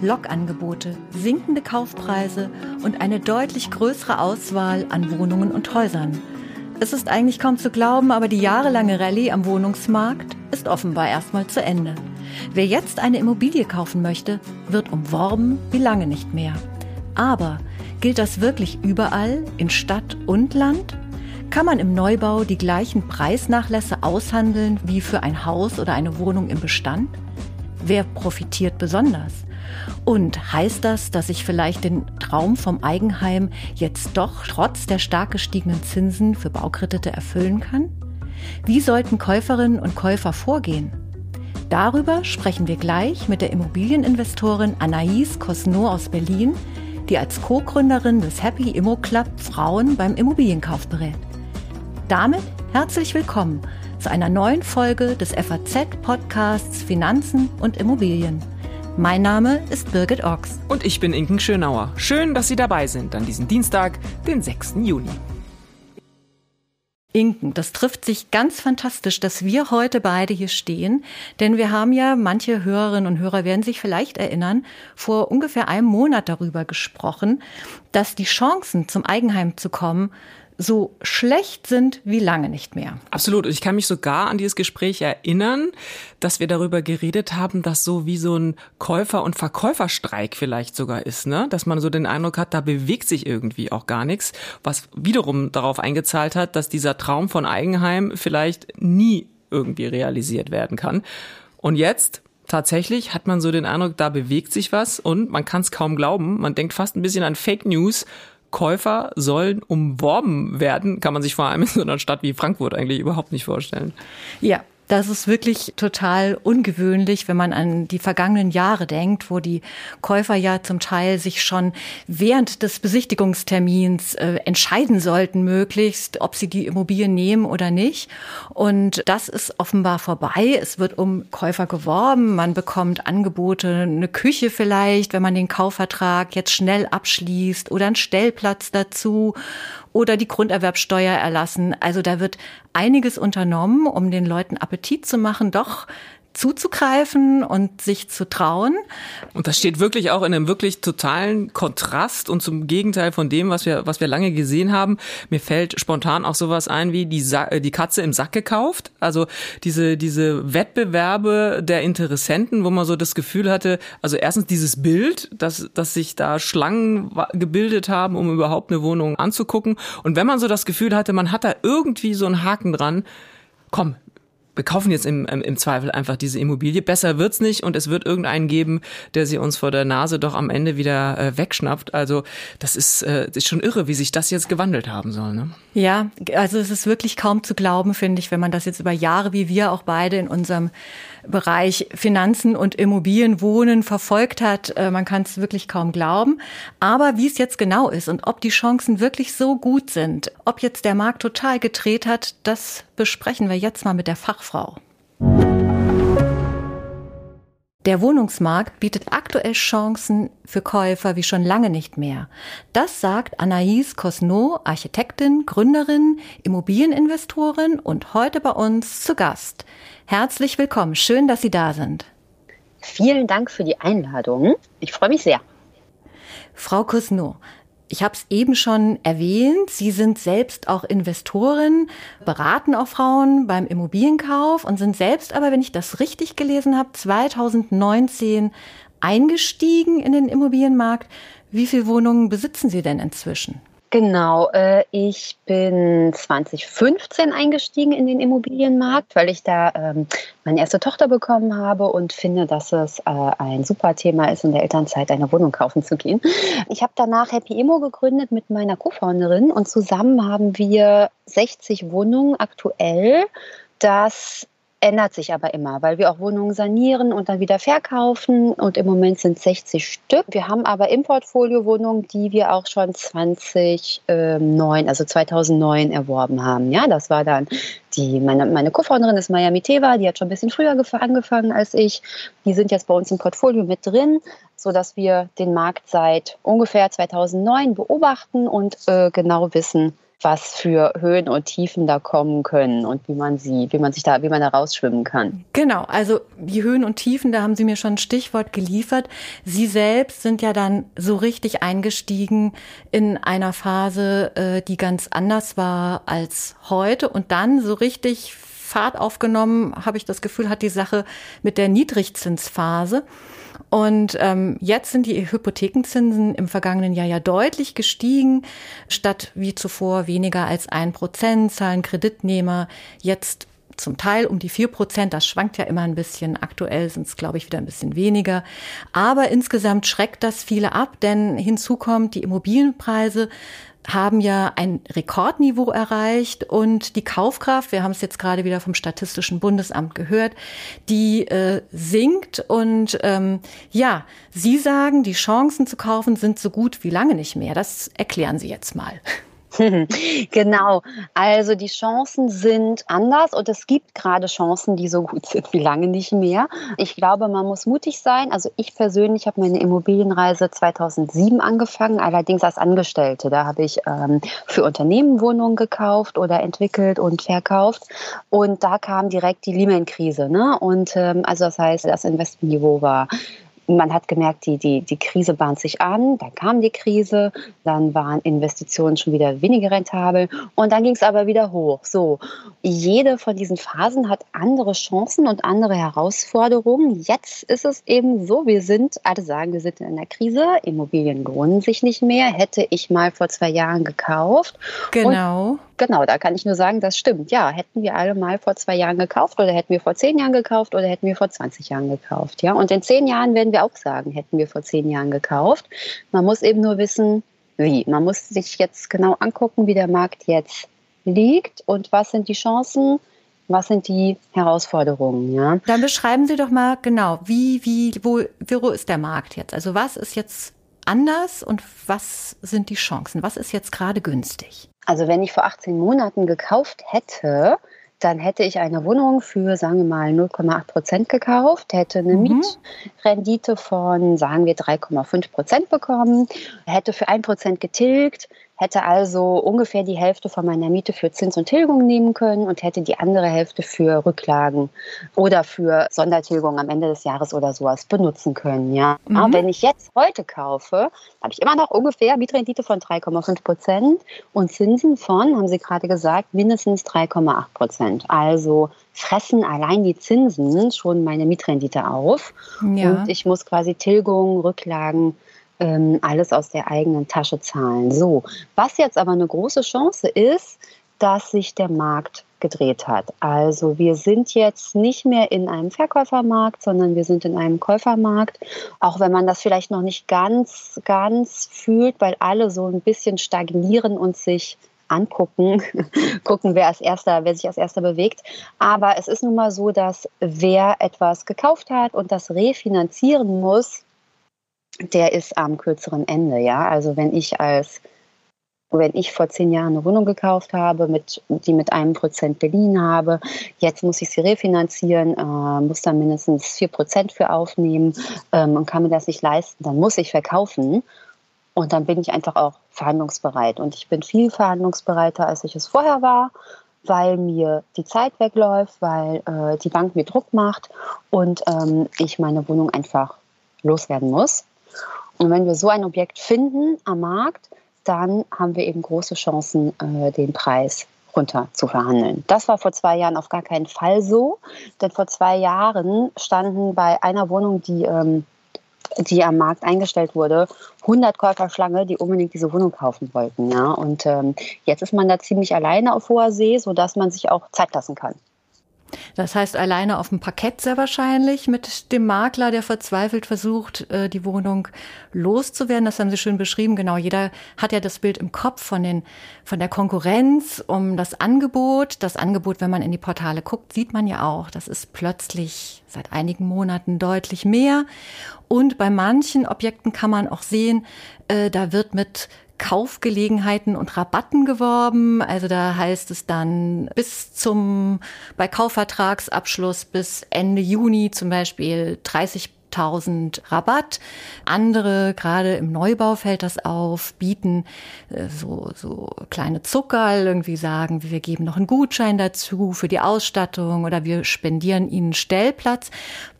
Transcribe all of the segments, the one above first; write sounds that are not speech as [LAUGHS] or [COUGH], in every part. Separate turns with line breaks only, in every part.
Lokangebote, sinkende Kaufpreise und eine deutlich größere Auswahl an Wohnungen und Häusern. Es ist eigentlich kaum zu glauben, aber die jahrelange Rallye am Wohnungsmarkt ist offenbar erstmal zu Ende. Wer jetzt eine Immobilie kaufen möchte, wird umworben wie lange nicht mehr. Aber gilt das wirklich überall, in Stadt und Land? Kann man im Neubau die gleichen Preisnachlässe aushandeln wie für ein Haus oder eine Wohnung im Bestand? Wer profitiert besonders? Und heißt das, dass ich vielleicht den Traum vom Eigenheim jetzt doch trotz der stark gestiegenen Zinsen für Baukredite erfüllen kann? Wie sollten Käuferinnen und Käufer vorgehen? Darüber sprechen wir gleich mit der Immobilieninvestorin Anaïs Cosno aus Berlin, die als Co-Gründerin des Happy Immo Club Frauen beim Immobilienkauf berät. Damit herzlich willkommen zu einer neuen Folge des FAZ-Podcasts Finanzen und Immobilien. Mein Name ist Birgit Ochs.
Und ich bin Inken Schönauer. Schön, dass Sie dabei sind an diesem Dienstag, den 6. Juni.
Inken, das trifft sich ganz fantastisch, dass wir heute beide hier stehen, denn wir haben ja, manche Hörerinnen und Hörer werden sich vielleicht erinnern, vor ungefähr einem Monat darüber gesprochen, dass die Chancen zum Eigenheim zu kommen so schlecht sind wie lange nicht mehr.
Absolut. Ich kann mich sogar an dieses Gespräch erinnern, dass wir darüber geredet haben, dass so wie so ein Käufer- und Verkäuferstreik vielleicht sogar ist, ne? Dass man so den Eindruck hat, da bewegt sich irgendwie auch gar nichts, was wiederum darauf eingezahlt hat, dass dieser Traum von Eigenheim vielleicht nie irgendwie realisiert werden kann. Und jetzt tatsächlich hat man so den Eindruck, da bewegt sich was und man kann es kaum glauben. Man denkt fast ein bisschen an Fake News Käufer sollen umworben werden, kann man sich vor allem in so einer Stadt wie Frankfurt eigentlich überhaupt nicht vorstellen.
Ja, das ist wirklich total ungewöhnlich, wenn man an die vergangenen Jahre denkt, wo die Käufer ja zum Teil sich schon während des Besichtigungstermins äh, entscheiden sollten, möglichst, ob sie die Immobilie nehmen oder nicht. Und das ist offenbar vorbei. Es wird um Käufer geworben. Man bekommt Angebote, eine Küche vielleicht, wenn man den Kaufvertrag jetzt schnell abschließt oder einen Stellplatz dazu oder die Grunderwerbsteuer erlassen. Also da wird einiges unternommen, um den Leuten Appetit zu machen, doch zuzugreifen und sich zu trauen.
Und das steht wirklich auch in einem wirklich totalen Kontrast und zum Gegenteil von dem, was wir, was wir lange gesehen haben. Mir fällt spontan auch sowas ein wie die, Sa die Katze im Sack gekauft. Also diese, diese Wettbewerbe der Interessenten, wo man so das Gefühl hatte, also erstens dieses Bild, dass, dass sich da Schlangen gebildet haben, um überhaupt eine Wohnung anzugucken. Und wenn man so das Gefühl hatte, man hat da irgendwie so einen Haken dran, komm, wir kaufen jetzt im, im Zweifel einfach diese Immobilie. Besser wird's nicht und es wird irgendeinen geben, der sie uns vor der Nase doch am Ende wieder äh, wegschnappt. Also das ist, äh, ist schon irre, wie sich das jetzt gewandelt haben soll. Ne?
Ja, also es ist wirklich kaum zu glauben, finde ich, wenn man das jetzt über Jahre, wie wir auch beide in unserem Bereich Finanzen und Immobilienwohnen verfolgt hat. Äh, man kann es wirklich kaum glauben. Aber wie es jetzt genau ist und ob die Chancen wirklich so gut sind, ob jetzt der Markt total gedreht hat, das besprechen wir jetzt mal mit der Fachfrau. Der Wohnungsmarkt bietet aktuell Chancen für Käufer wie schon lange nicht mehr. Das sagt Anaïs Cosno, Architektin, Gründerin, Immobilieninvestorin und heute bei uns zu Gast. Herzlich willkommen. Schön, dass Sie da sind.
Vielen Dank für die Einladung. Ich freue mich sehr.
Frau Kusno, ich habe es eben schon erwähnt, Sie sind selbst auch Investorin, beraten auch Frauen beim Immobilienkauf und sind selbst aber, wenn ich das richtig gelesen habe, 2019 eingestiegen in den Immobilienmarkt. Wie viele Wohnungen besitzen Sie denn inzwischen?
Genau, äh, ich bin 2015 eingestiegen in den Immobilienmarkt, weil ich da ähm, meine erste Tochter bekommen habe und finde, dass es äh, ein super Thema ist, in der Elternzeit eine Wohnung kaufen zu gehen. Ich habe danach Happy Immo gegründet mit meiner Co-Founderin und zusammen haben wir 60 Wohnungen aktuell. Das ändert sich aber immer, weil wir auch Wohnungen sanieren und dann wieder verkaufen. Und im Moment sind 60 Stück. Wir haben aber im Portfolio Wohnungen, die wir auch schon 2009, also 2009 erworben haben. Ja, das war dann die, meine, meine Co-Founderin ist Miami Teva, die hat schon ein bisschen früher angefangen als ich. Die sind jetzt bei uns im Portfolio mit drin, sodass wir den Markt seit ungefähr 2009 beobachten und äh, genau wissen, was für Höhen und Tiefen da kommen können und wie man sie, wie man sich da, wie man da rausschwimmen kann.
Genau, also die Höhen und Tiefen, da haben Sie mir schon ein Stichwort geliefert. Sie selbst sind ja dann so richtig eingestiegen in einer Phase, äh, die ganz anders war als heute und dann so richtig Fahrt aufgenommen, habe ich das Gefühl, hat die Sache mit der Niedrigzinsphase. Und ähm, jetzt sind die Hypothekenzinsen im vergangenen Jahr ja deutlich gestiegen. Statt wie zuvor weniger als ein Prozent zahlen Kreditnehmer jetzt zum Teil um die vier Prozent. Das schwankt ja immer ein bisschen. Aktuell sind es, glaube ich, wieder ein bisschen weniger. Aber insgesamt schreckt das viele ab, denn hinzu kommt, die Immobilienpreise haben ja ein Rekordniveau erreicht und die Kaufkraft, wir haben es jetzt gerade wieder vom Statistischen Bundesamt gehört, die äh, sinkt und ähm, ja, Sie sagen, die Chancen zu kaufen sind so gut wie lange nicht mehr. Das erklären Sie jetzt mal. [LAUGHS]
Genau, also die Chancen sind anders und es gibt gerade Chancen, die so gut sind wie lange nicht mehr. Ich glaube, man muss mutig sein. Also ich persönlich habe meine Immobilienreise 2007 angefangen, allerdings als Angestellte. Da habe ich ähm, für Unternehmen Wohnungen gekauft oder entwickelt und verkauft und da kam direkt die Lehman-Krise. Ne? Und ähm, also das heißt, das Investmentniveau war man hat gemerkt, die, die, die Krise bahnt sich an, dann kam die Krise, dann waren Investitionen schon wieder weniger rentabel und dann ging es aber wieder hoch. So, jede von diesen Phasen hat andere Chancen und andere Herausforderungen. Jetzt ist es eben so, wir sind, alle sagen, wir sind in einer Krise, Immobilien lohnen sich nicht mehr, hätte ich mal vor zwei Jahren gekauft.
Genau. Und
Genau, da kann ich nur sagen, das stimmt. Ja, hätten wir alle mal vor zwei Jahren gekauft oder hätten wir vor zehn Jahren gekauft oder hätten wir vor 20 Jahren gekauft. Ja, und in zehn Jahren werden wir auch sagen, hätten wir vor zehn Jahren gekauft. Man muss eben nur wissen, wie. Man muss sich jetzt genau angucken, wie der Markt jetzt liegt und was sind die Chancen, was sind die Herausforderungen, ja?
Dann beschreiben Sie doch mal genau, wie, wie, wo, wo ist der Markt jetzt? Also was ist jetzt anders und was sind die Chancen? Was ist jetzt gerade günstig?
Also wenn ich vor 18 Monaten gekauft hätte, dann hätte ich eine Wohnung für, sagen wir mal, 0,8 Prozent gekauft, hätte eine mhm. Mietrendite von, sagen wir, 3,5 Prozent bekommen, hätte für 1 Prozent getilgt, hätte also ungefähr die Hälfte von meiner Miete für Zins und Tilgung nehmen können und hätte die andere Hälfte für Rücklagen oder für Sondertilgung am Ende des Jahres oder sowas benutzen können. Ja. Mhm. Aber wenn ich jetzt heute kaufe, habe ich immer noch ungefähr Mietrendite von 3,5 Prozent und Zinsen von, haben Sie gerade gesagt, mindestens 3,8 Prozent. Also fressen allein die Zinsen schon meine Mietrendite auf. Ja. Und ich muss quasi Tilgung, Rücklagen, ähm, alles aus der eigenen Tasche zahlen. So, was jetzt aber eine große Chance ist, dass sich der Markt gedreht hat. Also wir sind jetzt nicht mehr in einem Verkäufermarkt, sondern wir sind in einem Käufermarkt. Auch wenn man das vielleicht noch nicht ganz, ganz fühlt, weil alle so ein bisschen stagnieren und sich angucken, [LAUGHS] gucken, wer als erster, wer sich als erster bewegt. Aber es ist nun mal so, dass wer etwas gekauft hat und das refinanzieren muss, der ist am kürzeren Ende, ja. Also wenn ich als wenn ich vor zehn Jahren eine Wohnung gekauft habe, mit, die mit einem Prozent beliehen habe, jetzt muss ich sie refinanzieren, äh, muss da mindestens vier Prozent für aufnehmen ähm, und kann mir das nicht leisten, dann muss ich verkaufen. Und dann bin ich einfach auch verhandlungsbereit. Und ich bin viel verhandlungsbereiter, als ich es vorher war, weil mir die Zeit wegläuft, weil äh, die Bank mir Druck macht und ähm, ich meine Wohnung einfach loswerden muss. Und wenn wir so ein Objekt finden am Markt, dann haben wir eben große Chancen, äh, den Preis runter zu verhandeln. Das war vor zwei Jahren auf gar keinen Fall so, denn vor zwei Jahren standen bei einer Wohnung, die, ähm, die am Markt eingestellt wurde, 100 Käuferschlange, die unbedingt diese Wohnung kaufen wollten. Ja? Und ähm, jetzt ist man da ziemlich alleine auf hoher See, sodass man sich auch Zeit lassen kann.
Das heißt, alleine auf dem Parkett sehr wahrscheinlich mit dem Makler, der verzweifelt versucht, äh, die Wohnung loszuwerden. Das haben Sie schön beschrieben. Genau, jeder hat ja das Bild im Kopf von den, von der Konkurrenz um das Angebot. Das Angebot, wenn man in die Portale guckt, sieht man ja auch, das ist plötzlich seit einigen Monaten deutlich mehr. Und bei manchen Objekten kann man auch sehen, äh, da wird mit Kaufgelegenheiten und Rabatten geworben. Also da heißt es dann bis zum, bei Kaufvertragsabschluss bis Ende Juni zum Beispiel 30 1000 Rabatt. Andere, gerade im Neubau fällt das auf, bieten äh, so, so kleine Zuckerl, irgendwie sagen, wir geben noch einen Gutschein dazu für die Ausstattung oder wir spendieren ihnen Stellplatz.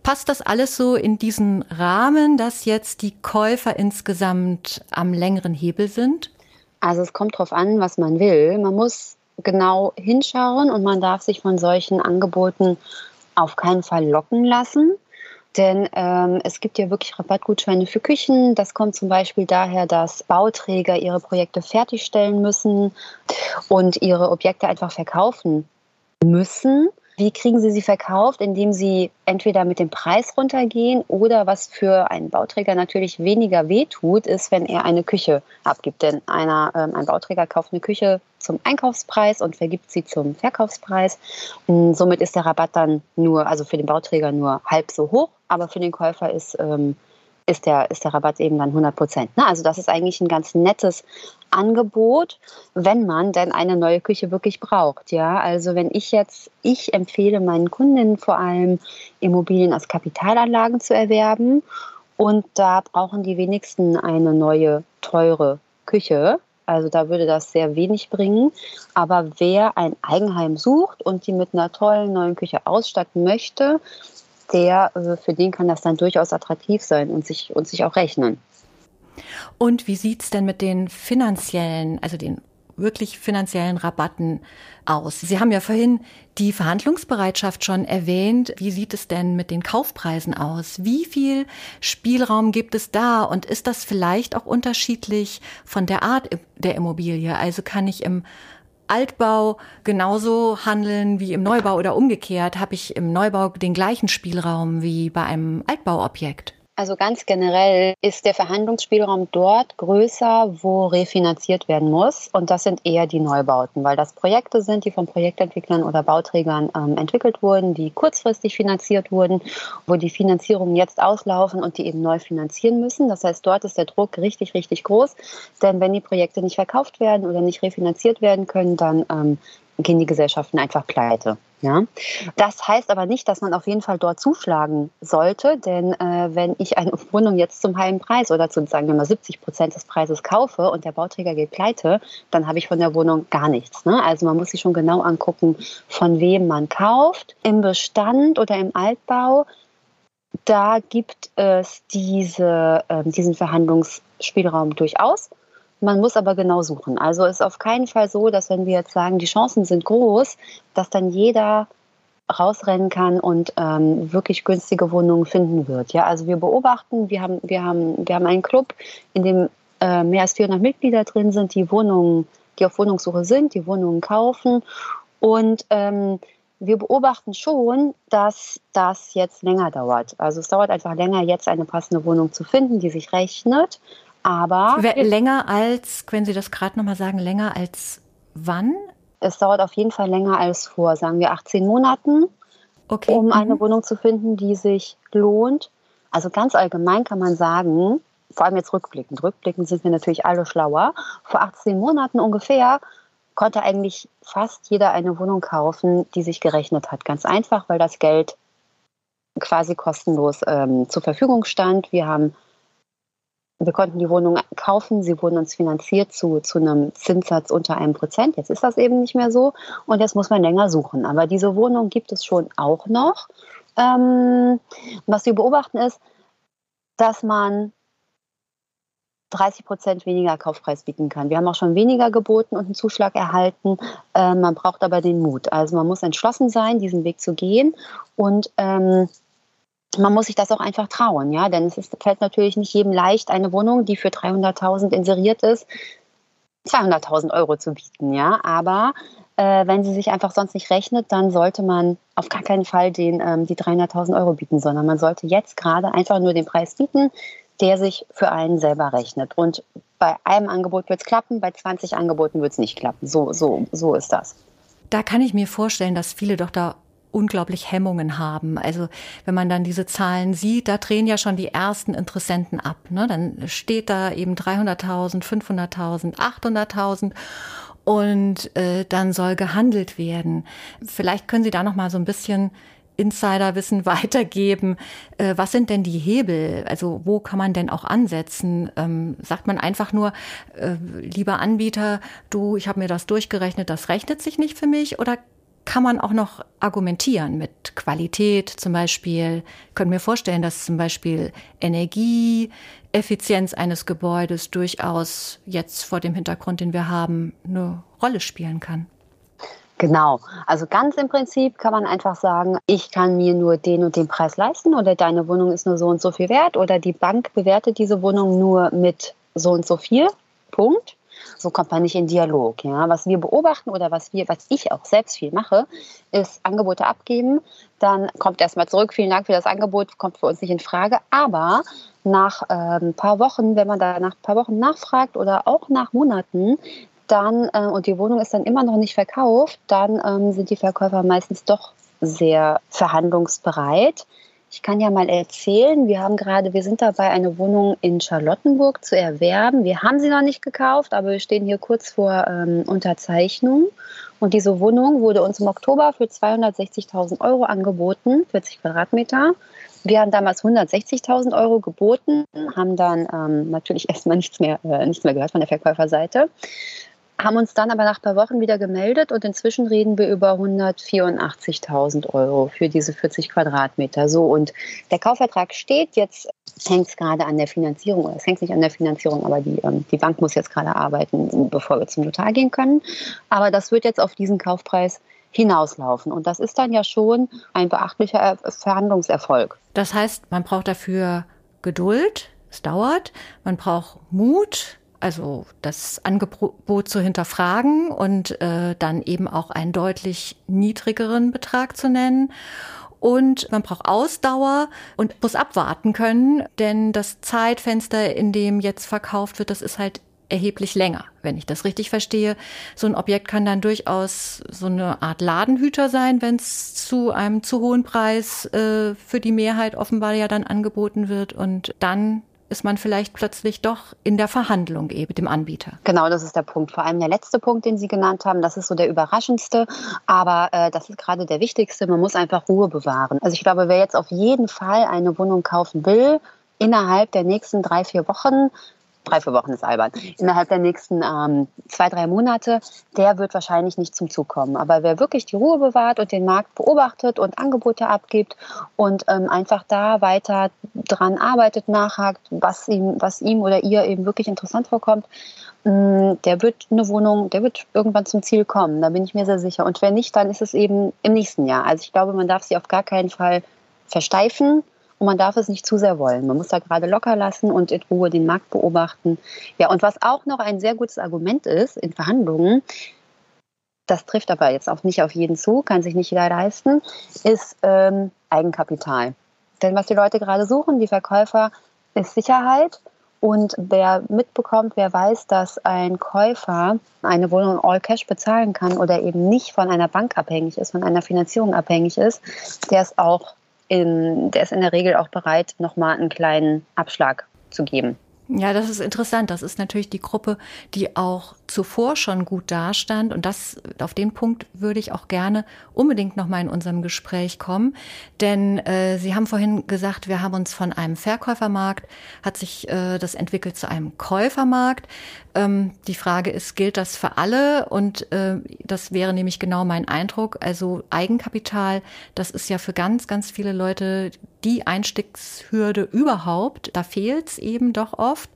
Passt das alles so in diesen Rahmen, dass jetzt die Käufer insgesamt am längeren Hebel sind?
Also es kommt drauf an, was man will. Man muss genau hinschauen und man darf sich von solchen Angeboten auf keinen Fall locken lassen. Denn ähm, es gibt ja wirklich Rabattgutscheine für Küchen. Das kommt zum Beispiel daher, dass Bauträger ihre Projekte fertigstellen müssen und ihre Objekte einfach verkaufen müssen. Wie kriegen Sie sie verkauft? Indem Sie entweder mit dem Preis runtergehen oder was für einen Bauträger natürlich weniger wehtut, ist, wenn er eine Küche abgibt. Denn einer, ähm, ein Bauträger kauft eine Küche zum Einkaufspreis und vergibt sie zum Verkaufspreis. Und somit ist der Rabatt dann nur, also für den Bauträger nur halb so hoch, aber für den Käufer ist ähm, ist der, ist der Rabatt eben dann 100 Prozent. Also das ist eigentlich ein ganz nettes Angebot, wenn man denn eine neue Küche wirklich braucht. Ja, also wenn ich jetzt, ich empfehle meinen Kundinnen vor allem Immobilien als Kapitalanlagen zu erwerben und da brauchen die wenigsten eine neue teure Küche. Also da würde das sehr wenig bringen. Aber wer ein Eigenheim sucht und die mit einer tollen neuen Küche ausstatten möchte, der, äh, für den kann das dann durchaus attraktiv sein und sich, und sich auch rechnen.
Und wie sieht's denn mit den finanziellen, also den wirklich finanziellen Rabatten aus? Sie haben ja vorhin die Verhandlungsbereitschaft schon erwähnt. Wie sieht es denn mit den Kaufpreisen aus? Wie viel Spielraum gibt es da? Und ist das vielleicht auch unterschiedlich von der Art der Immobilie? Also kann ich im Altbau genauso handeln wie im Neubau oder umgekehrt? Habe ich im Neubau den gleichen Spielraum wie bei einem Altbauobjekt?
Also ganz generell ist der Verhandlungsspielraum dort größer, wo refinanziert werden muss. Und das sind eher die Neubauten, weil das Projekte sind, die von Projektentwicklern oder Bauträgern ähm, entwickelt wurden, die kurzfristig finanziert wurden, wo die Finanzierungen jetzt auslaufen und die eben neu finanzieren müssen. Das heißt, dort ist der Druck richtig, richtig groß. Denn wenn die Projekte nicht verkauft werden oder nicht refinanziert werden können, dann ähm, gehen die Gesellschaften einfach pleite. Ja, das heißt aber nicht, dass man auf jeden Fall dort zuschlagen sollte, denn äh, wenn ich eine Wohnung jetzt zum halben Preis oder zu sagen wir mal 70 Prozent des Preises kaufe und der Bauträger geht pleite, dann habe ich von der Wohnung gar nichts. Ne? Also man muss sich schon genau angucken, von wem man kauft. Im Bestand oder im Altbau, da gibt es diese, äh, diesen Verhandlungsspielraum durchaus. Man muss aber genau suchen. Also ist auf keinen Fall so, dass wenn wir jetzt sagen, die Chancen sind groß, dass dann jeder rausrennen kann und ähm, wirklich günstige Wohnungen finden wird. Ja, also wir beobachten, wir haben, wir haben, wir haben einen Club, in dem äh, mehr als 400 Mitglieder drin sind, die Wohnungen, die auf Wohnungssuche sind, die Wohnungen kaufen und ähm, wir beobachten schon, dass das jetzt länger dauert. Also es dauert einfach länger, jetzt eine passende Wohnung zu finden, die sich rechnet. Aber
länger als, können Sie das gerade nochmal sagen, länger als wann?
Es dauert auf jeden Fall länger als vor, sagen wir, 18 Monaten, okay. um eine mhm. Wohnung zu finden, die sich lohnt. Also ganz allgemein kann man sagen, vor allem jetzt rückblickend, rückblickend sind wir natürlich alle schlauer. Vor 18 Monaten ungefähr konnte eigentlich fast jeder eine Wohnung kaufen, die sich gerechnet hat. Ganz einfach, weil das Geld quasi kostenlos ähm, zur Verfügung stand. Wir haben wir konnten die Wohnung kaufen, sie wurden uns finanziert zu, zu einem Zinssatz unter einem Prozent. Jetzt ist das eben nicht mehr so und jetzt muss man länger suchen. Aber diese Wohnung gibt es schon auch noch. Ähm, was wir beobachten ist, dass man 30 Prozent weniger Kaufpreis bieten kann. Wir haben auch schon weniger geboten und einen Zuschlag erhalten. Äh, man braucht aber den Mut. Also man muss entschlossen sein, diesen Weg zu gehen und ähm, man muss sich das auch einfach trauen, ja, denn es ist, fällt natürlich nicht jedem leicht, eine Wohnung, die für 300.000 inseriert ist, 200.000 Euro zu bieten, ja, aber äh, wenn sie sich einfach sonst nicht rechnet, dann sollte man auf gar keinen Fall den, ähm, die 300.000 Euro bieten, sondern man sollte jetzt gerade einfach nur den Preis bieten, der sich für einen selber rechnet. Und bei einem Angebot wird es klappen, bei 20 Angeboten wird es nicht klappen. So, so, so ist das.
Da kann ich mir vorstellen, dass viele doch da unglaublich Hemmungen haben. Also wenn man dann diese Zahlen sieht, da drehen ja schon die ersten Interessenten ab. Ne? Dann steht da eben 300.000, 500.000, 800.000 und äh, dann soll gehandelt werden. Vielleicht können Sie da noch mal so ein bisschen Insiderwissen [LAUGHS] weitergeben. Äh, was sind denn die Hebel? Also wo kann man denn auch ansetzen? Ähm, sagt man einfach nur, äh, lieber Anbieter, du, ich habe mir das durchgerechnet, das rechnet sich nicht für mich? Oder kann man auch noch argumentieren mit Qualität zum Beispiel. Ich könnte mir vorstellen, dass zum Beispiel Energieeffizienz eines Gebäudes durchaus jetzt vor dem Hintergrund, den wir haben, eine Rolle spielen kann.
Genau. Also ganz im Prinzip kann man einfach sagen, ich kann mir nur den und den Preis leisten oder deine Wohnung ist nur so und so viel wert oder die Bank bewertet diese Wohnung nur mit so und so viel. Punkt. So kommt man nicht in Dialog. Ja. Was wir beobachten oder was wir, was ich auch selbst viel mache, ist Angebote abgeben. Dann kommt erstmal zurück, vielen Dank für das Angebot, kommt für uns nicht in Frage. Aber nach ein paar Wochen, wenn man da nach ein paar Wochen nachfragt oder auch nach Monaten, dann äh, und die Wohnung ist dann immer noch nicht verkauft, dann ähm, sind die Verkäufer meistens doch sehr verhandlungsbereit. Ich kann ja mal erzählen, wir haben gerade, wir sind dabei, eine Wohnung in Charlottenburg zu erwerben. Wir haben sie noch nicht gekauft, aber wir stehen hier kurz vor ähm, Unterzeichnung. Und diese Wohnung wurde uns im Oktober für 260.000 Euro angeboten, 40 Quadratmeter. Wir haben damals 160.000 Euro geboten, haben dann ähm, natürlich [LAUGHS] erstmal nichts mehr, äh, nichts mehr gehört von der Verkäuferseite haben uns dann aber nach ein paar Wochen wieder gemeldet und inzwischen reden wir über 184.000 Euro für diese 40 Quadratmeter. So und der Kaufvertrag steht, jetzt hängt es gerade an der Finanzierung, oder es hängt nicht an der Finanzierung, aber die, ähm, die Bank muss jetzt gerade arbeiten, bevor wir zum Notar gehen können. Aber das wird jetzt auf diesen Kaufpreis hinauslaufen. Und das ist dann ja schon ein beachtlicher Verhandlungserfolg.
Das heißt, man braucht dafür Geduld, es dauert, man braucht Mut, also das Angebot zu hinterfragen und äh, dann eben auch einen deutlich niedrigeren Betrag zu nennen. Und man braucht Ausdauer und muss abwarten können, denn das Zeitfenster, in dem jetzt verkauft wird, das ist halt erheblich länger, wenn ich das richtig verstehe. So ein Objekt kann dann durchaus so eine Art Ladenhüter sein, wenn es zu einem zu hohen Preis äh, für die Mehrheit offenbar ja dann angeboten wird und dann ist man vielleicht plötzlich doch in der Verhandlung eben mit dem Anbieter.
Genau, das ist der Punkt. Vor allem der letzte Punkt, den Sie genannt haben, das ist so der überraschendste, aber äh, das ist gerade der wichtigste. Man muss einfach Ruhe bewahren. Also ich glaube, wer jetzt auf jeden Fall eine Wohnung kaufen will, innerhalb der nächsten drei, vier Wochen drei, vier Wochen ist albern, innerhalb der nächsten ähm, zwei, drei Monate, der wird wahrscheinlich nicht zum Zug kommen. Aber wer wirklich die Ruhe bewahrt und den Markt beobachtet und Angebote abgibt und ähm, einfach da weiter dran arbeitet, nachhakt, was ihm, was ihm oder ihr eben wirklich interessant vorkommt, mm, der wird eine Wohnung, der wird irgendwann zum Ziel kommen. Da bin ich mir sehr sicher. Und wenn nicht, dann ist es eben im nächsten Jahr. Also ich glaube, man darf sie auf gar keinen Fall versteifen und man darf es nicht zu sehr wollen. Man muss da gerade locker lassen und in Ruhe den Markt beobachten. Ja, und was auch noch ein sehr gutes Argument ist in Verhandlungen, das trifft aber jetzt auch nicht auf jeden zu, kann sich nicht jeder leisten, ist ähm, Eigenkapital. Denn was die Leute gerade suchen, die Verkäufer, ist Sicherheit. Und wer mitbekommt, wer weiß, dass ein Käufer eine Wohnung all cash bezahlen kann oder eben nicht von einer Bank abhängig ist, von einer Finanzierung abhängig ist, der ist auch in, der ist in der Regel auch bereit, nochmal einen kleinen Abschlag zu geben.
Ja, das ist interessant. Das ist natürlich die Gruppe, die auch zuvor schon gut dastand. Und das, auf den Punkt würde ich auch gerne unbedingt nochmal in unserem Gespräch kommen. Denn äh, Sie haben vorhin gesagt, wir haben uns von einem Verkäufermarkt, hat sich äh, das entwickelt zu einem Käufermarkt. Ähm, die Frage ist, gilt das für alle? Und äh, das wäre nämlich genau mein Eindruck. Also Eigenkapital, das ist ja für ganz, ganz viele Leute die Einstiegshürde überhaupt. Da fehlt es eben doch oft.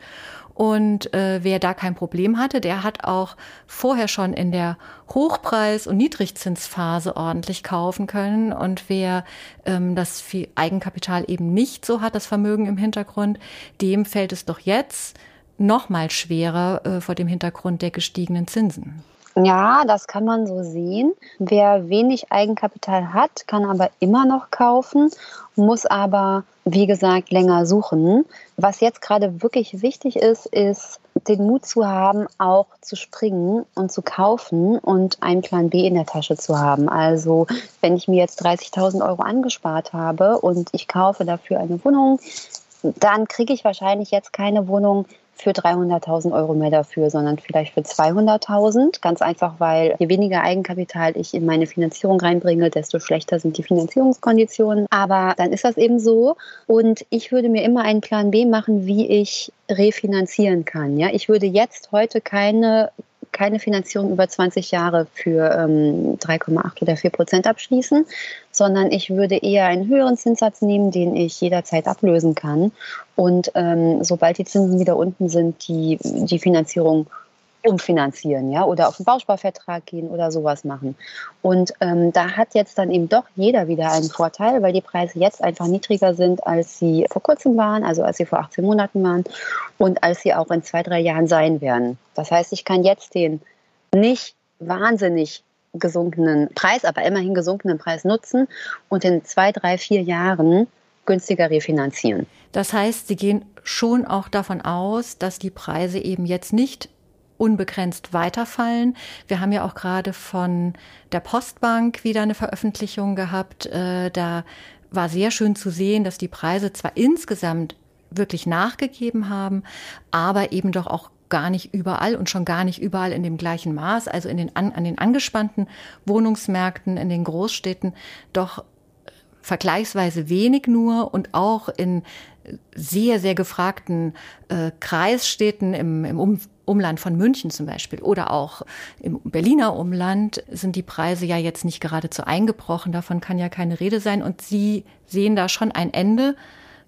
Und äh, wer da kein Problem hatte, der hat auch vorher schon in der Hochpreis- und Niedrigzinsphase ordentlich kaufen können. Und wer ähm, das Eigenkapital eben nicht so hat, das Vermögen im Hintergrund, dem fällt es doch jetzt noch mal schwerer äh, vor dem Hintergrund der gestiegenen Zinsen.
Ja, das kann man so sehen. Wer wenig Eigenkapital hat, kann aber immer noch kaufen, muss aber, wie gesagt, länger suchen. Was jetzt gerade wirklich wichtig ist, ist, den Mut zu haben, auch zu springen und zu kaufen und einen Plan B in der Tasche zu haben. Also wenn ich mir jetzt 30.000 Euro angespart habe und ich kaufe dafür eine Wohnung, dann kriege ich wahrscheinlich jetzt keine Wohnung für 300.000 Euro mehr dafür, sondern vielleicht für 200.000. Ganz einfach, weil je weniger Eigenkapital ich in meine Finanzierung reinbringe, desto schlechter sind die Finanzierungskonditionen. Aber dann ist das eben so. Und ich würde mir immer einen Plan B machen, wie ich refinanzieren kann. Ja, ich würde jetzt heute keine keine Finanzierung über 20 Jahre für ähm, 3,8 oder 4 Prozent abschließen, sondern ich würde eher einen höheren Zinssatz nehmen, den ich jederzeit ablösen kann. Und ähm, sobald die Zinsen wieder unten sind, die, die Finanzierung umfinanzieren, ja, oder auf einen Bausparvertrag gehen oder sowas machen. Und ähm, da hat jetzt dann eben doch jeder wieder einen Vorteil, weil die Preise jetzt einfach niedriger sind, als sie vor kurzem waren, also als sie vor 18 Monaten waren und als sie auch in zwei, drei Jahren sein werden. Das heißt, ich kann jetzt den nicht wahnsinnig gesunkenen Preis, aber immerhin gesunkenen Preis nutzen und in zwei, drei, vier Jahren günstiger refinanzieren.
Das heißt, Sie gehen schon auch davon aus, dass die Preise eben jetzt nicht unbegrenzt weiterfallen. Wir haben ja auch gerade von der Postbank wieder eine Veröffentlichung gehabt. Äh, da war sehr schön zu sehen, dass die Preise zwar insgesamt wirklich nachgegeben haben, aber eben doch auch gar nicht überall und schon gar nicht überall in dem gleichen Maß, also in den, an, an den angespannten Wohnungsmärkten in den Großstädten doch vergleichsweise wenig nur und auch in sehr, sehr gefragten äh, Kreisstädten im, im um Umland von München zum Beispiel oder auch im Berliner Umland sind die Preise ja jetzt nicht geradezu eingebrochen. Davon kann ja keine Rede sein. Und Sie sehen da schon ein Ende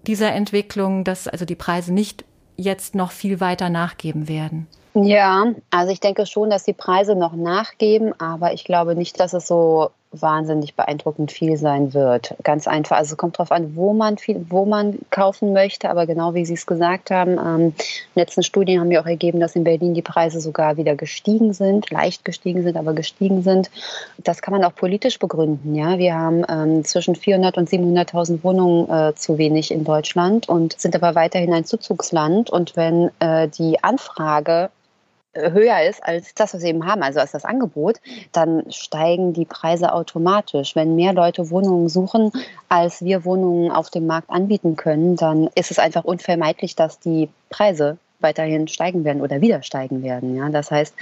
dieser Entwicklung, dass also die Preise nicht jetzt noch viel weiter nachgeben werden.
Ja, also ich denke schon, dass die Preise noch nachgeben, aber ich glaube nicht, dass es so wahnsinnig beeindruckend viel sein wird. Ganz einfach. Also es kommt darauf an, wo man viel, wo man kaufen möchte. Aber genau wie Sie es gesagt haben, ähm, letzten Studien haben ja auch ergeben, dass in Berlin die Preise sogar wieder gestiegen sind, leicht gestiegen sind, aber gestiegen sind. Das kann man auch politisch begründen. Ja, wir haben ähm, zwischen 400 und 700.000 Wohnungen äh, zu wenig in Deutschland und sind aber weiterhin ein Zuzugsland. Und wenn äh, die Anfrage höher ist als das, was wir eben haben, also als das Angebot, dann steigen die Preise automatisch. Wenn mehr Leute Wohnungen suchen, als wir Wohnungen auf dem Markt anbieten können, dann ist es einfach unvermeidlich, dass die Preise weiterhin steigen werden oder wieder steigen werden. Ja? Das heißt,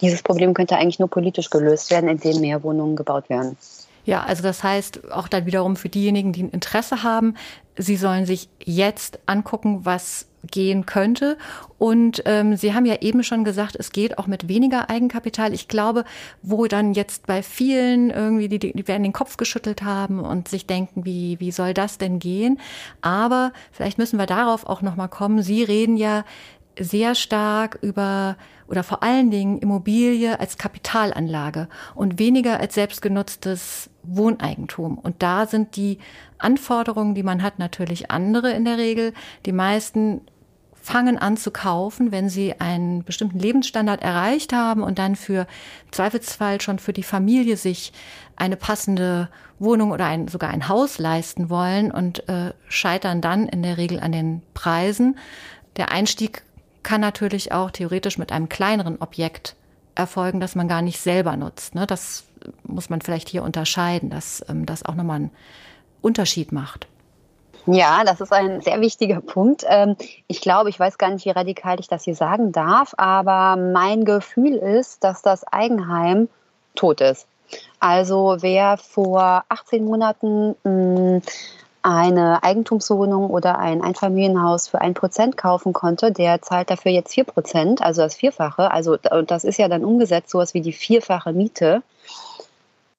dieses Problem könnte eigentlich nur politisch gelöst werden, indem mehr Wohnungen gebaut werden.
Ja, also das heißt auch dann wiederum für diejenigen, die ein Interesse haben, sie sollen sich jetzt angucken, was gehen könnte. Und ähm, Sie haben ja eben schon gesagt, es geht auch mit weniger Eigenkapital. Ich glaube, wo dann jetzt bei vielen irgendwie, die, die werden den Kopf geschüttelt haben und sich denken, wie, wie soll das denn gehen? Aber vielleicht müssen wir darauf auch nochmal kommen. Sie reden ja sehr stark über oder vor allen Dingen Immobilie als Kapitalanlage und weniger als selbstgenutztes Wohneigentum. Und da sind die Anforderungen, die man hat, natürlich andere in der Regel. Die meisten fangen an zu kaufen, wenn sie einen bestimmten Lebensstandard erreicht haben und dann für Zweifelsfall schon für die Familie sich eine passende Wohnung oder ein, sogar ein Haus leisten wollen und äh, scheitern dann in der Regel an den Preisen. Der Einstieg kann natürlich auch theoretisch mit einem kleineren Objekt erfolgen, das man gar nicht selber nutzt. Ne? Das muss man vielleicht hier unterscheiden, dass ähm, das auch nochmal einen Unterschied macht.
Ja, das ist ein sehr wichtiger Punkt. Ähm, ich glaube, ich weiß gar nicht, wie radikal ich das hier sagen darf, aber mein Gefühl ist, dass das Eigenheim tot ist. Also wer vor 18 Monaten hm, eine Eigentumswohnung oder ein Einfamilienhaus für ein Prozent kaufen konnte, der zahlt dafür jetzt vier Prozent, also das Vierfache. Also und das ist ja dann umgesetzt sowas wie die vierfache Miete.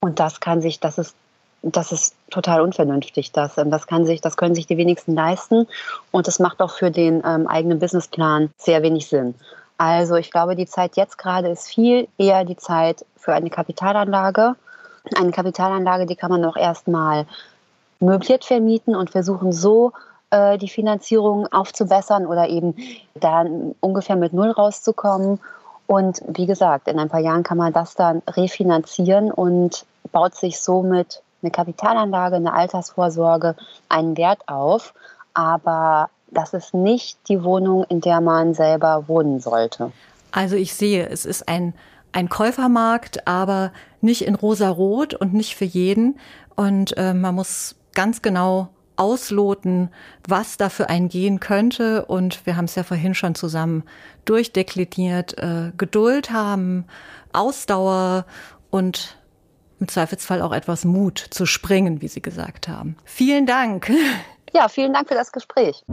Und das kann sich, das ist, das ist total unvernünftig. Das, ähm, das kann sich, das können sich die wenigsten leisten. Und das macht auch für den ähm, eigenen Businessplan sehr wenig Sinn. Also ich glaube, die Zeit jetzt gerade ist viel eher die Zeit für eine Kapitalanlage. Eine Kapitalanlage, die kann man auch erstmal möbliert vermieten und versuchen so äh, die Finanzierung aufzubessern oder eben da ungefähr mit Null rauszukommen. Und wie gesagt, in ein paar Jahren kann man das dann refinanzieren und baut sich somit eine Kapitalanlage, eine Altersvorsorge, einen Wert auf. Aber das ist nicht die Wohnung, in der man selber wohnen sollte.
Also ich sehe, es ist ein, ein Käufermarkt, aber nicht in rosa-rot und nicht für jeden. Und äh, man muss ganz genau ausloten, was da für einen gehen könnte. Und wir haben es ja vorhin schon zusammen durchdekliniert, äh, Geduld haben, Ausdauer und im Zweifelsfall auch etwas Mut zu springen, wie Sie gesagt haben. Vielen Dank.
Ja, vielen Dank für das Gespräch.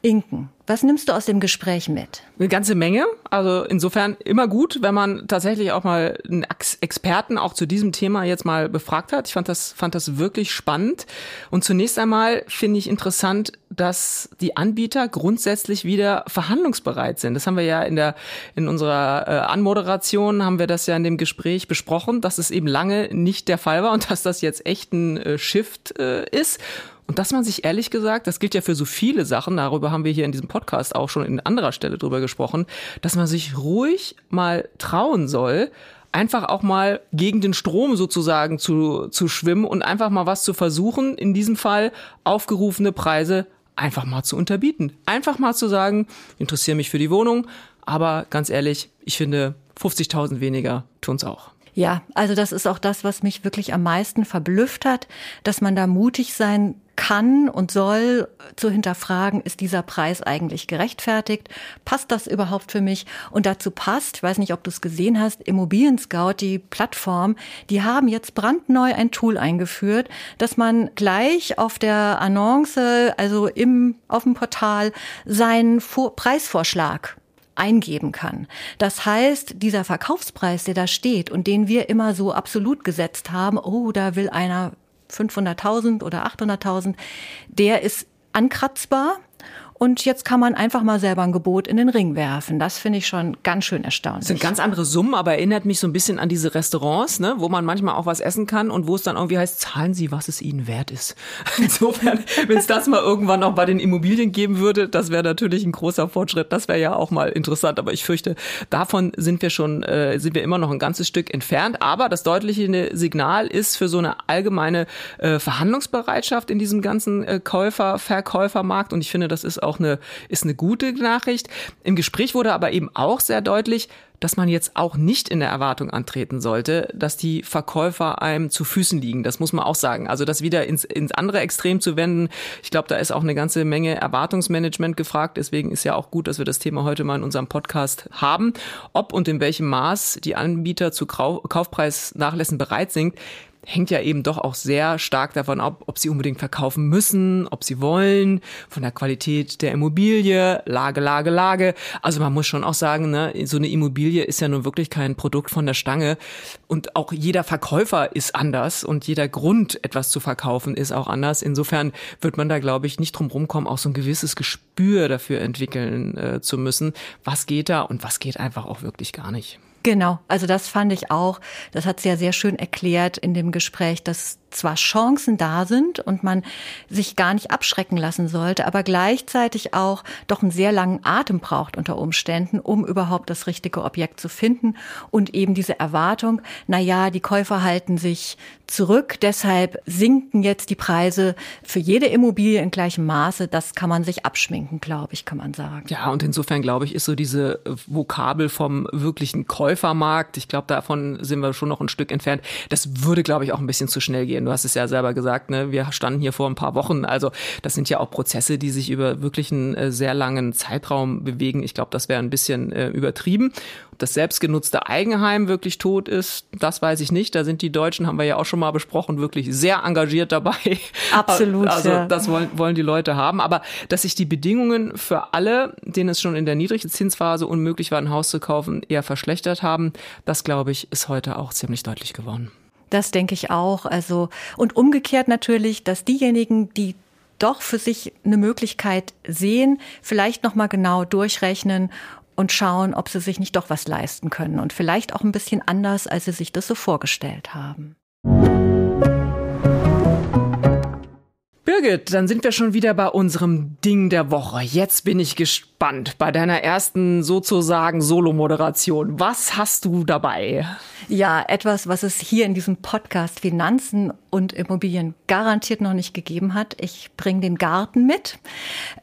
Inken, was nimmst du aus dem Gespräch mit?
Eine ganze Menge. Also insofern immer gut, wenn man tatsächlich auch mal einen Experten auch zu diesem Thema jetzt mal befragt hat. Ich fand das, fand das wirklich spannend. Und zunächst einmal finde ich interessant, dass die Anbieter grundsätzlich wieder verhandlungsbereit sind. Das haben wir ja in der, in unserer äh, Anmoderation haben wir das ja in dem Gespräch besprochen, dass es eben lange nicht der Fall war und dass das jetzt echt ein äh, Shift äh, ist. Und dass man sich ehrlich gesagt, das gilt ja für so viele Sachen, darüber haben wir hier in diesem auch schon in anderer Stelle drüber gesprochen, dass man sich ruhig mal trauen soll, einfach auch mal gegen den Strom sozusagen zu, zu schwimmen und einfach mal was zu versuchen, in diesem Fall aufgerufene Preise einfach mal zu unterbieten. Einfach mal zu sagen, interessiere mich für die Wohnung, aber ganz ehrlich, ich finde 50.000 weniger tun's auch.
Ja, also das ist auch das, was mich wirklich am meisten verblüfft hat, dass man da mutig sein kann und soll zu hinterfragen, ist dieser Preis eigentlich gerechtfertigt? Passt das überhaupt für mich? Und dazu passt, ich weiß nicht, ob du es gesehen hast, Immobilien Scout, die Plattform, die haben jetzt brandneu ein Tool eingeführt, dass man gleich auf der Annonce, also im, auf dem Portal, seinen Vor Preisvorschlag eingeben kann. Das heißt, dieser Verkaufspreis, der da steht und den wir immer so absolut gesetzt haben, oh, da will einer 500.000 oder 800.000, der ist ankratzbar und jetzt kann man einfach mal selber ein Gebot in den Ring werfen. Das finde ich schon ganz schön erstaunlich. Das
sind ganz andere Summen, aber erinnert mich so ein bisschen an diese Restaurants, ne, wo man manchmal auch was essen kann und wo es dann irgendwie heißt, zahlen Sie, was es Ihnen wert ist. [LAUGHS] Insofern, wenn es das mal irgendwann noch bei den Immobilien geben würde, das wäre natürlich ein großer Fortschritt. Das wäre ja auch mal interessant. Aber ich fürchte, davon sind wir schon, äh, sind wir immer noch ein ganzes Stück entfernt. Aber das deutliche Signal ist für so eine allgemeine äh, Verhandlungsbereitschaft in diesem ganzen äh, Käufer, Verkäufermarkt. Und ich finde, das ist auch eine, ist eine gute Nachricht. Im Gespräch wurde aber eben auch sehr deutlich, dass man jetzt auch nicht in der Erwartung antreten sollte, dass die Verkäufer einem zu Füßen liegen. Das muss man auch sagen. Also das wieder ins, ins andere Extrem zu wenden, ich glaube, da ist auch eine ganze Menge Erwartungsmanagement gefragt. Deswegen ist ja auch gut, dass wir das Thema heute mal in unserem Podcast haben. Ob und in welchem Maß die Anbieter zu Kaufpreisnachlässen bereit sind, hängt ja eben doch auch sehr stark davon ab, ob sie unbedingt verkaufen müssen, ob sie wollen, von der Qualität der Immobilie, Lage, Lage, Lage. Also man muss schon auch sagen, ne, so eine Immobilie ist ja nun wirklich kein Produkt von der Stange und auch jeder Verkäufer ist anders und jeder Grund, etwas zu verkaufen, ist auch anders. Insofern wird man da, glaube ich, nicht drum rumkommen, auch so ein gewisses Gespür dafür entwickeln äh, zu müssen, was geht da und was geht einfach auch wirklich gar nicht.
Genau, also das fand ich auch, das hat sie ja sehr schön erklärt in dem Gespräch, dass zwar Chancen da sind und man sich gar nicht abschrecken lassen sollte, aber gleichzeitig auch doch einen sehr langen Atem braucht unter Umständen, um überhaupt das richtige Objekt zu finden und eben diese Erwartung, na ja, die Käufer halten sich zurück, deshalb sinken jetzt die Preise für jede Immobilie in gleichem Maße, das kann man sich abschminken, glaube ich, kann man sagen.
Ja, und insofern glaube ich, ist so diese Vokabel vom wirklichen Käufermarkt, ich glaube, davon sind wir schon noch ein Stück entfernt. Das würde, glaube ich, auch ein bisschen zu schnell gehen. Du hast es ja selber gesagt, ne? wir standen hier vor ein paar Wochen. Also das sind ja auch Prozesse, die sich über wirklich einen äh, sehr langen Zeitraum bewegen. Ich glaube, das wäre ein bisschen äh, übertrieben. Ob das selbstgenutzte Eigenheim wirklich tot ist, das weiß ich nicht. Da sind die Deutschen, haben wir ja auch schon mal besprochen, wirklich sehr engagiert dabei. [LAUGHS]
Absolut.
Also ja. das wollen, wollen die Leute haben. Aber dass sich die Bedingungen für alle, denen es schon in der niedrigen Zinsphase unmöglich war, ein Haus zu kaufen, eher verschlechtert haben, das glaube ich, ist heute auch ziemlich deutlich geworden.
Das denke ich auch. Also, und umgekehrt natürlich, dass diejenigen, die doch für sich eine Möglichkeit sehen, vielleicht nochmal genau durchrechnen und schauen, ob sie sich nicht doch was leisten können und vielleicht auch ein bisschen anders, als sie sich das so vorgestellt haben.
Birgit, dann sind wir schon wieder bei unserem Ding der Woche. Jetzt bin ich gespannt bei deiner ersten sozusagen Solo-Moderation. Was hast du dabei?
Ja, etwas, was es hier in diesem Podcast Finanzen und Immobilien garantiert noch nicht gegeben hat. Ich bringe den Garten mit.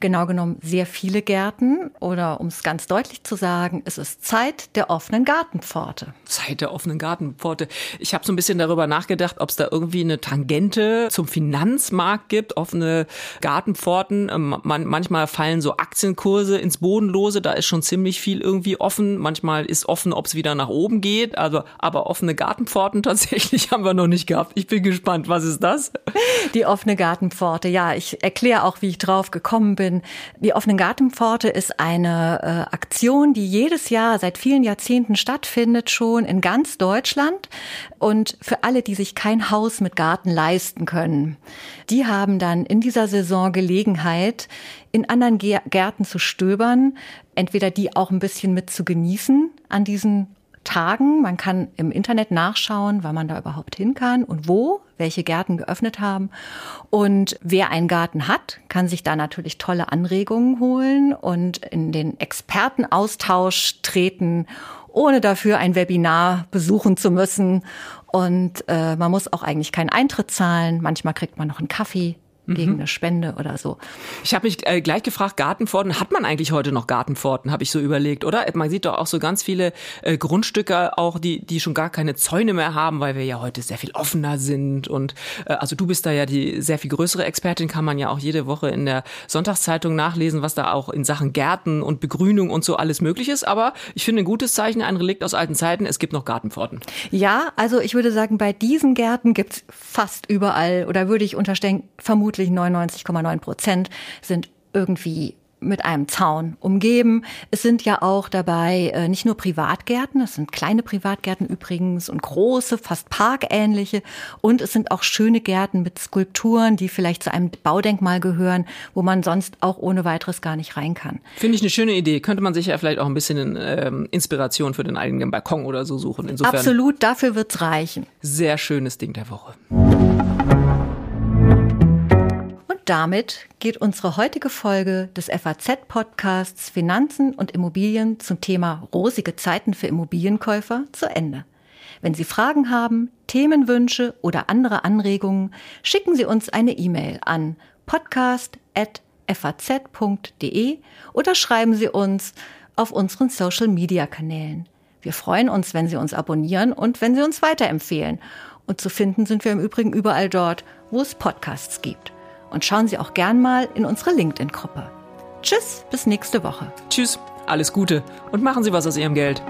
Genau genommen sehr viele Gärten. Oder um es ganz deutlich zu sagen, es ist Zeit der offenen Gartenpforte.
Zeit der offenen Gartenpforte. Ich habe so ein bisschen darüber nachgedacht, ob es da irgendwie eine Tangente zum Finanzmarkt gibt, offene Gartenpforten. Ähm, man, manchmal fallen so Aktienkurse ins Bodenlose, da ist schon ziemlich viel irgendwie offen. Manchmal ist offen, ob es wieder nach oben geht. Also, aber offene Gartenpforten tatsächlich [LAUGHS] haben wir noch nicht gehabt. Ich bin gespannt. Was ist das?
Die offene Gartenpforte. Ja, ich erkläre auch, wie ich drauf gekommen bin. Die offene Gartenpforte ist eine äh, Aktion, die jedes Jahr seit vielen Jahrzehnten stattfindet, schon in ganz Deutschland. Und für alle, die sich kein Haus mit Garten leisten können, die haben dann in dieser Saison Gelegenheit, in anderen Gärten zu stöbern, entweder die auch ein bisschen mit zu genießen an diesen Tagen. Man kann im Internet nachschauen, wann man da überhaupt hin kann und wo, welche Gärten geöffnet haben. Und wer einen Garten hat, kann sich da natürlich tolle Anregungen holen und in den Expertenaustausch treten, ohne dafür ein Webinar besuchen zu müssen. Und äh, man muss auch eigentlich keinen Eintritt zahlen. Manchmal kriegt man noch einen Kaffee gegen mhm. eine Spende oder so.
Ich habe mich äh, gleich gefragt, Gartenpforten, hat man eigentlich heute noch Gartenpforten, habe ich so überlegt, oder? Man sieht doch auch so ganz viele äh, Grundstücke, auch die, die schon gar keine Zäune mehr haben, weil wir ja heute sehr viel offener sind. Und äh, also du bist da ja die sehr viel größere Expertin, kann man ja auch jede Woche in der Sonntagszeitung nachlesen, was da auch in Sachen Gärten und Begrünung und so alles möglich ist. Aber ich finde ein gutes Zeichen, ein Relikt aus alten Zeiten, es gibt noch Gartenpforten.
Ja, also ich würde sagen, bei diesen Gärten gibt's fast überall, oder würde ich unterstellen, vermuten vermutlich 99,9 Prozent sind irgendwie mit einem Zaun umgeben. Es sind ja auch dabei äh, nicht nur Privatgärten, es sind kleine Privatgärten übrigens und große, fast parkähnliche. Und es sind auch schöne Gärten mit Skulpturen, die vielleicht zu einem Baudenkmal gehören, wo man sonst auch ohne weiteres gar nicht rein kann.
Finde ich eine schöne Idee. Könnte man sich ja vielleicht auch ein bisschen ähm, Inspiration für den eigenen Balkon oder so suchen.
Insofern Absolut, dafür wird's reichen.
Sehr schönes Ding der Woche
damit geht unsere heutige Folge des FAZ-Podcasts Finanzen und Immobilien zum Thema rosige Zeiten für Immobilienkäufer zu Ende. Wenn Sie Fragen haben, Themenwünsche oder andere Anregungen, schicken Sie uns eine E-Mail an podcast.faz.de oder schreiben Sie uns auf unseren Social-Media-Kanälen. Wir freuen uns, wenn Sie uns abonnieren und wenn Sie uns weiterempfehlen. Und zu finden sind wir im Übrigen überall dort, wo es Podcasts gibt und schauen Sie auch gern mal in unsere LinkedIn-Gruppe. Tschüss, bis nächste Woche.
Tschüss, alles Gute und machen Sie was aus Ihrem Geld.